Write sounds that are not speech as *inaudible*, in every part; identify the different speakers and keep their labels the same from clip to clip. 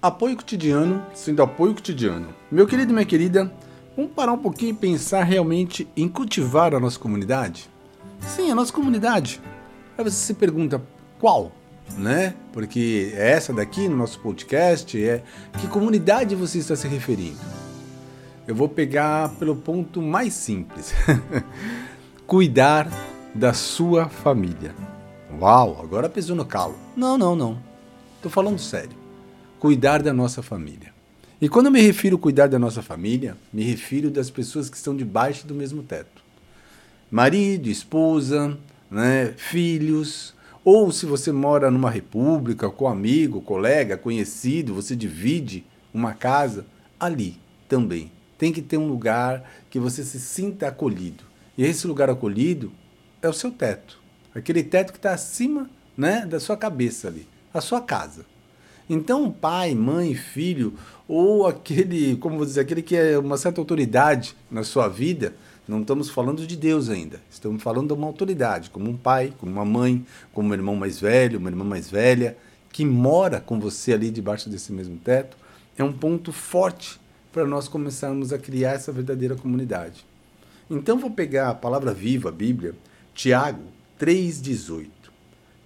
Speaker 1: Apoio cotidiano, sendo apoio cotidiano. Meu querido e minha querida, vamos parar um pouquinho e pensar realmente em cultivar a nossa comunidade? Sim, a nossa comunidade. Aí você se pergunta, qual? Né? Porque é essa daqui no nosso podcast é que comunidade você está se referindo? Eu vou pegar pelo ponto mais simples. *laughs* Cuidar da sua família. Uau, agora pesou no calo. Não, não, não. Tô falando sério. Cuidar da nossa família. E quando eu me refiro a cuidar da nossa família, me refiro das pessoas que estão debaixo do mesmo teto. Marido, esposa, né, filhos, ou se você mora numa república com amigo, colega, conhecido, você divide uma casa, ali também tem que ter um lugar que você se sinta acolhido. E esse lugar acolhido é o seu teto. Aquele teto que está acima né, da sua cabeça ali, a sua casa. Então, pai, mãe, filho, ou aquele, como vou dizer, aquele que é uma certa autoridade na sua vida, não estamos falando de Deus ainda. Estamos falando de uma autoridade, como um pai, como uma mãe, como um irmão mais velho, uma irmã mais velha, que mora com você ali debaixo desse mesmo teto. É um ponto forte para nós começarmos a criar essa verdadeira comunidade. Então vou pegar a palavra viva, a Bíblia, Tiago 3,18.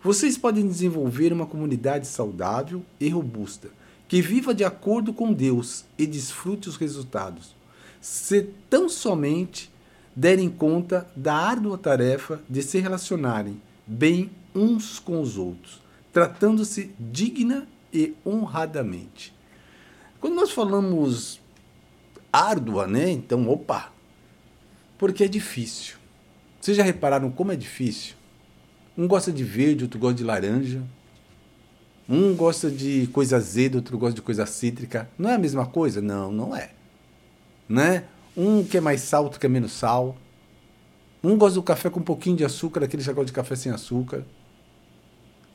Speaker 1: Vocês podem desenvolver uma comunidade saudável e robusta, que viva de acordo com Deus e desfrute os resultados, se tão somente derem conta da árdua tarefa de se relacionarem bem uns com os outros, tratando-se digna e honradamente. Quando nós falamos árdua, né? Então, opa, porque é difícil. Vocês já repararam como é difícil? Um gosta de verde, outro gosta de laranja. Um gosta de coisa azeda, outro gosta de coisa cítrica. Não é a mesma coisa? Não, não é. Né? Um quer mais sal, outro quer menos sal. Um gosta do café com um pouquinho de açúcar, aquele já de café sem açúcar.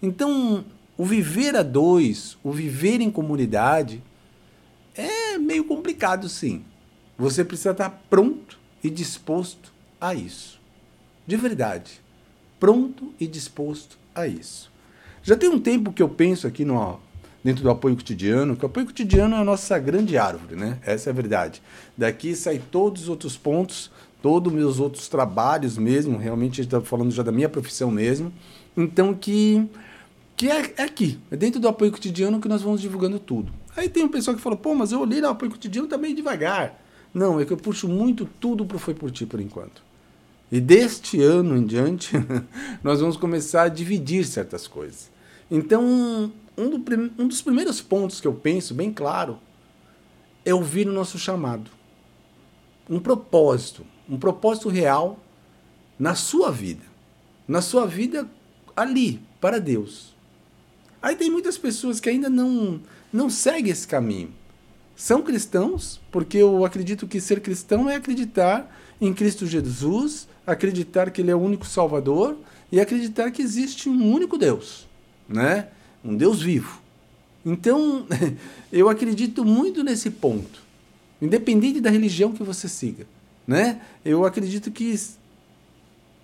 Speaker 1: Então, o viver a dois, o viver em comunidade, é meio complicado, sim. Você precisa estar pronto e disposto a isso. De verdade. Pronto e disposto a isso. Já tem um tempo que eu penso aqui no, dentro do apoio cotidiano, que o apoio cotidiano é a nossa grande árvore, né? Essa é a verdade. Daqui sai todos os outros pontos, todos os meus outros trabalhos mesmo, realmente está falando já da minha profissão mesmo. Então que que é, é aqui, é dentro do apoio cotidiano que nós vamos divulgando tudo. Aí tem um pessoal que fala, pô, mas eu olhei no apoio cotidiano tá meio devagar. Não, é que eu puxo muito tudo pro Foi Por Ti por enquanto. E deste ano em diante, *laughs* nós vamos começar a dividir certas coisas. Então, um, do, um dos primeiros pontos que eu penso, bem claro, é ouvir o nosso chamado. Um propósito, um propósito real na sua vida. Na sua vida ali, para Deus. Aí tem muitas pessoas que ainda não, não seguem esse caminho. São cristãos, porque eu acredito que ser cristão é acreditar em Cristo Jesus, acreditar que Ele é o único Salvador e acreditar que existe um único Deus, né? um Deus vivo. Então, *laughs* eu acredito muito nesse ponto, independente da religião que você siga. Né? Eu acredito que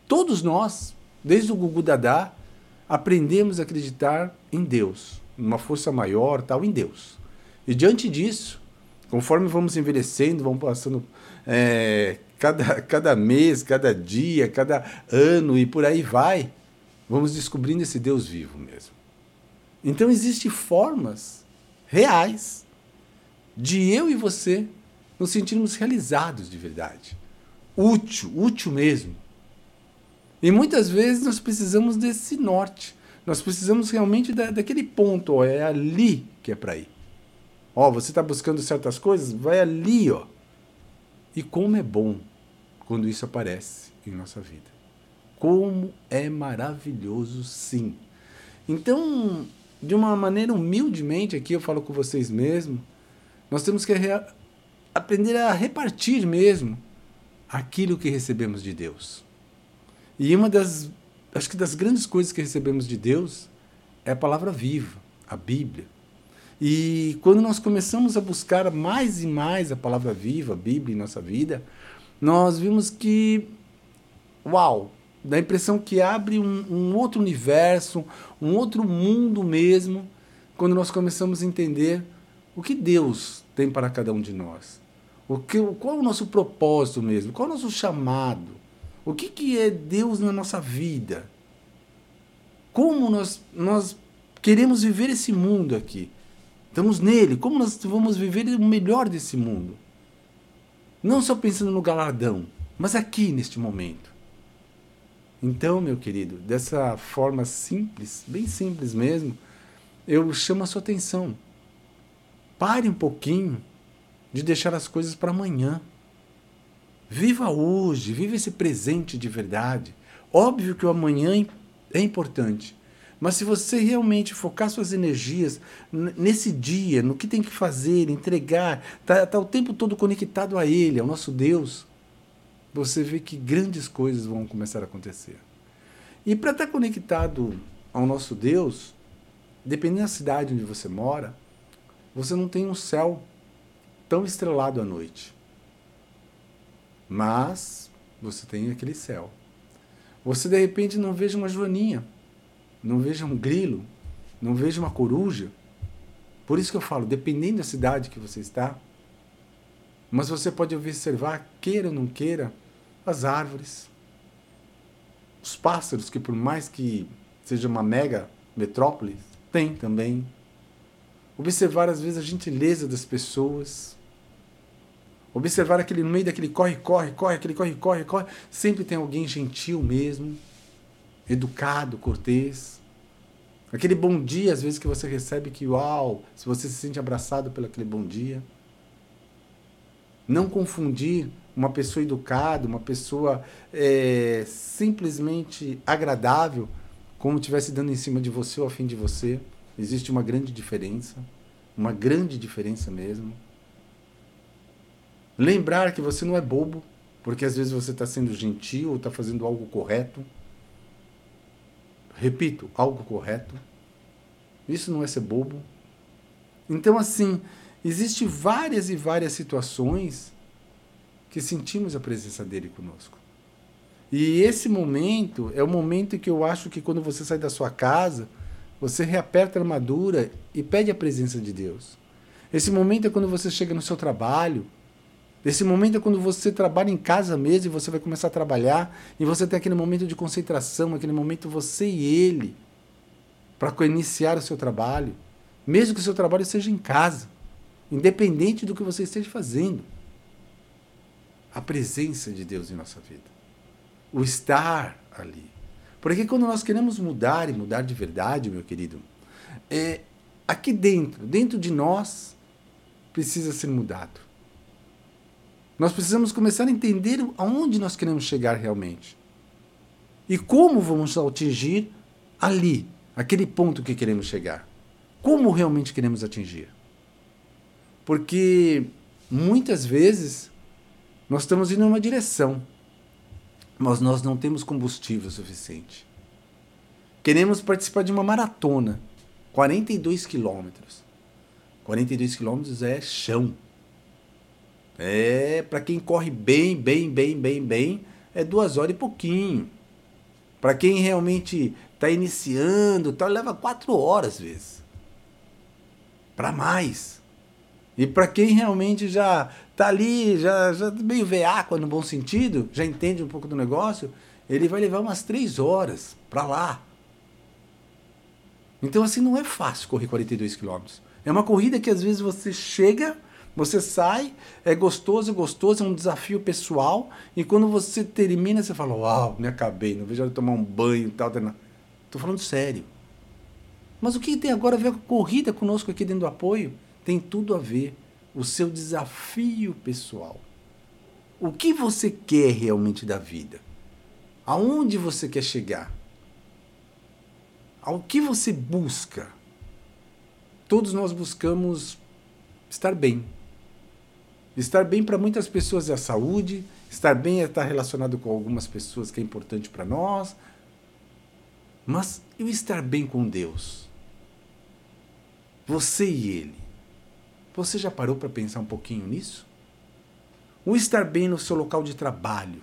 Speaker 1: todos nós, desde o Gugu Dadá, aprendemos a acreditar em Deus, numa força maior, tal, em Deus. E diante disso, conforme vamos envelhecendo, vamos passando é, cada, cada mês, cada dia, cada ano e por aí vai, vamos descobrindo esse Deus vivo mesmo. Então existem formas reais de eu e você nos sentirmos realizados de verdade. Útil, útil mesmo. E muitas vezes nós precisamos desse norte. Nós precisamos realmente da, daquele ponto, ó, é ali que é para ir. Ó, você está buscando certas coisas, vai ali, ó. E como é bom quando isso aparece em nossa vida. Como é maravilhoso, sim. Então, de uma maneira humildemente aqui eu falo com vocês mesmo, nós temos que aprender a repartir mesmo aquilo que recebemos de Deus. E uma das, acho que das grandes coisas que recebemos de Deus é a palavra viva, a Bíblia. E quando nós começamos a buscar mais e mais a palavra viva, a Bíblia em nossa vida, nós vimos que, uau, dá a impressão que abre um, um outro universo, um outro mundo mesmo, quando nós começamos a entender O que Deus tem para cada um de nós? O que, qual é o nosso propósito mesmo? Qual é o nosso chamado? O que, que é Deus na nossa vida? Como nós, nós queremos viver esse mundo aqui? Estamos nele. Como nós vamos viver o melhor desse mundo? Não só pensando no galardão, mas aqui neste momento. Então, meu querido, dessa forma simples, bem simples mesmo, eu chamo a sua atenção. Pare um pouquinho de deixar as coisas para amanhã. Viva hoje, viva esse presente de verdade. Óbvio que o amanhã é importante, mas se você realmente focar suas energias nesse dia, no que tem que fazer, entregar, tá, tá o tempo todo conectado a Ele, ao nosso Deus, você vê que grandes coisas vão começar a acontecer. E para estar tá conectado ao nosso Deus, dependendo da cidade onde você mora, você não tem um céu tão estrelado à noite. Mas você tem aquele céu. Você de repente não veja uma joaninha, não veja um grilo, não veja uma coruja. Por isso que eu falo, dependendo da cidade que você está, mas você pode observar, queira ou não queira, as árvores, os pássaros, que por mais que seja uma mega metrópole, tem também. Observar às vezes a gentileza das pessoas. Observar aquele no meio daquele corre, corre, corre, aquele corre, corre, corre, sempre tem alguém gentil mesmo, educado, cortês. Aquele bom dia, às vezes, que você recebe, que uau, se você se sente abraçado pelo aquele bom dia. Não confundir uma pessoa educada, uma pessoa é, simplesmente agradável, como estivesse dando em cima de você ou a fim de você. Existe uma grande diferença, uma grande diferença mesmo. Lembrar que você não é bobo, porque às vezes você está sendo gentil ou está fazendo algo correto. Repito, algo correto. Isso não é ser bobo. Então, assim, existem várias e várias situações que sentimos a presença dele conosco. E esse momento é o momento que eu acho que quando você sai da sua casa, você reaperta a armadura e pede a presença de Deus. Esse momento é quando você chega no seu trabalho. Esse momento é quando você trabalha em casa mesmo e você vai começar a trabalhar e você tem aquele momento de concentração, aquele momento você e ele para iniciar o seu trabalho, mesmo que o seu trabalho seja em casa, independente do que você esteja fazendo. A presença de Deus em nossa vida. O estar ali. Porque quando nós queremos mudar e mudar de verdade, meu querido, é, aqui dentro, dentro de nós, precisa ser mudado. Nós precisamos começar a entender aonde nós queremos chegar realmente. E como vamos atingir ali, aquele ponto que queremos chegar. Como realmente queremos atingir. Porque muitas vezes nós estamos indo em uma direção mas nós não temos combustível suficiente. Queremos participar de uma maratona, 42 quilômetros. 42 quilômetros é chão. É para quem corre bem, bem, bem, bem, bem, é duas horas e pouquinho. Para quem realmente está iniciando, tal, leva quatro horas às vezes. Para mais. E para quem realmente já tá ali, já, já meio veaco no bom sentido, já entende um pouco do negócio, ele vai levar umas três horas para lá. Então, assim, não é fácil correr 42 quilômetros. É uma corrida que às vezes você chega, você sai, é gostoso, é gostoso, é um desafio pessoal, e quando você termina, você fala, uau, me acabei, não vejo a hora de tomar um banho e tal. Tô falando sério. Mas o que tem agora a ver com a corrida conosco aqui dentro do apoio? tem tudo a ver o seu desafio pessoal. O que você quer realmente da vida? Aonde você quer chegar? Ao que você busca? Todos nós buscamos estar bem. Estar bem para muitas pessoas é a saúde, estar bem é estar relacionado com algumas pessoas que é importante para nós. Mas e o estar bem com Deus? Você e Ele. Você já parou para pensar um pouquinho nisso? O estar bem no seu local de trabalho,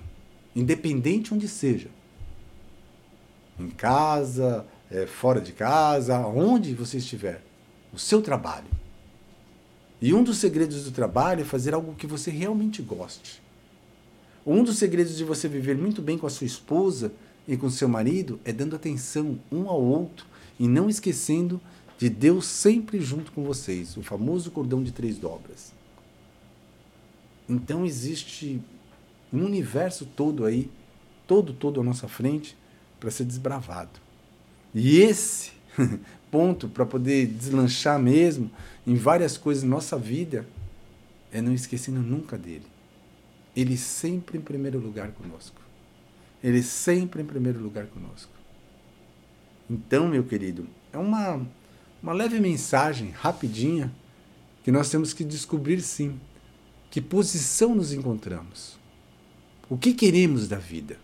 Speaker 1: independente onde seja. Em casa, é, fora de casa, onde você estiver. O seu trabalho. E um dos segredos do trabalho é fazer algo que você realmente goste. Um dos segredos de você viver muito bem com a sua esposa e com seu marido é dando atenção um ao outro e não esquecendo de Deus sempre junto com vocês, o famoso cordão de três dobras. Então existe um universo todo aí, todo, todo à nossa frente, para ser desbravado. E esse *laughs* ponto para poder deslanchar mesmo em várias coisas na nossa vida é não esquecendo nunca dele. Ele sempre em primeiro lugar conosco. Ele sempre em primeiro lugar conosco. Então, meu querido, é uma, uma leve mensagem, rapidinha, que nós temos que descobrir sim que posição nos encontramos. O que queremos da vida?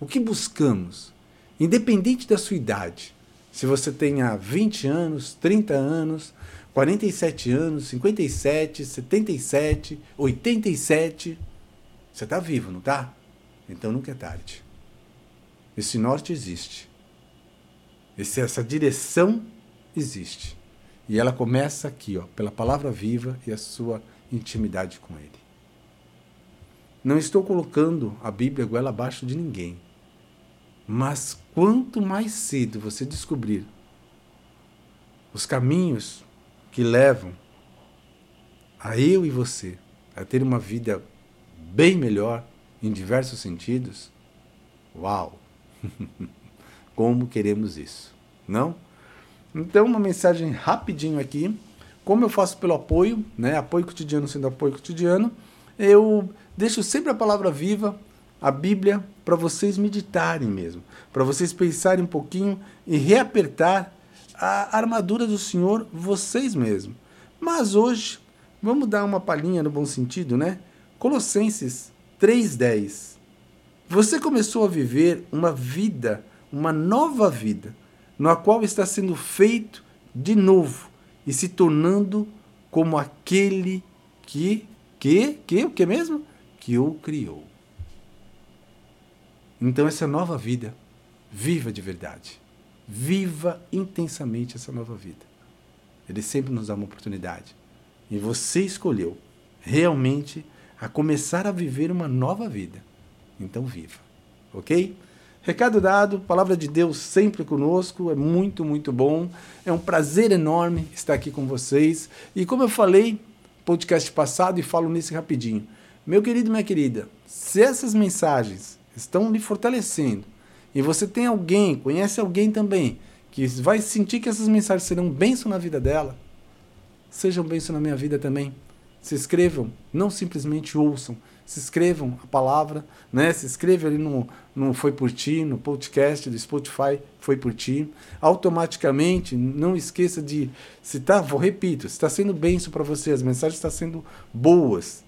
Speaker 1: O que buscamos? Independente da sua idade. Se você tenha 20 anos, 30 anos, 47 anos, 57, 77, 87, você está vivo, não está? Então nunca é tarde. Esse norte existe. Esse, essa direção existe. E ela começa aqui, ó, pela palavra viva e a sua intimidade com Ele. Não estou colocando a Bíblia goela abaixo de ninguém. Mas quanto mais cedo você descobrir os caminhos que levam a eu e você a ter uma vida bem melhor em diversos sentidos, uau! *laughs* Como queremos isso, não? Então, uma mensagem rapidinho aqui como eu faço pelo apoio, né? Apoio cotidiano sendo apoio cotidiano, eu deixo sempre a palavra viva, a Bíblia, para vocês meditarem mesmo, para vocês pensarem um pouquinho e reapertar a armadura do Senhor vocês mesmos. Mas hoje, vamos dar uma palhinha no bom sentido, né? Colossenses 3:10. Você começou a viver uma vida, uma nova vida, na qual está sendo feito de novo e se tornando como aquele que, que, que, o que mesmo? Que o criou. Então essa nova vida, viva de verdade. Viva intensamente essa nova vida. Ele sempre nos dá uma oportunidade. E você escolheu realmente a começar a viver uma nova vida. Então viva. OK? Recado dado, palavra de Deus sempre conosco, é muito, muito bom. É um prazer enorme estar aqui com vocês. E como eu falei, podcast passado, e falo nesse rapidinho. Meu querido, minha querida, se essas mensagens estão lhe fortalecendo e você tem alguém, conhece alguém também, que vai sentir que essas mensagens serão bênção na vida dela, sejam bênção na minha vida também. Se inscrevam, não simplesmente ouçam, se inscrevam a palavra, né? Se inscreva ali no, no Foi Por Ti, no podcast do Spotify Foi Por Ti. Automaticamente, não esqueça de, se tá, vou repito, se está sendo benção para você, as mensagens estão sendo boas,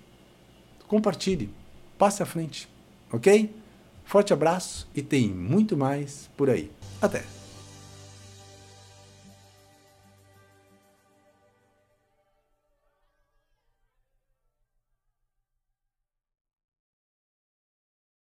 Speaker 1: compartilhe, passe à frente, ok? Forte abraço e tem muito mais por aí. Até!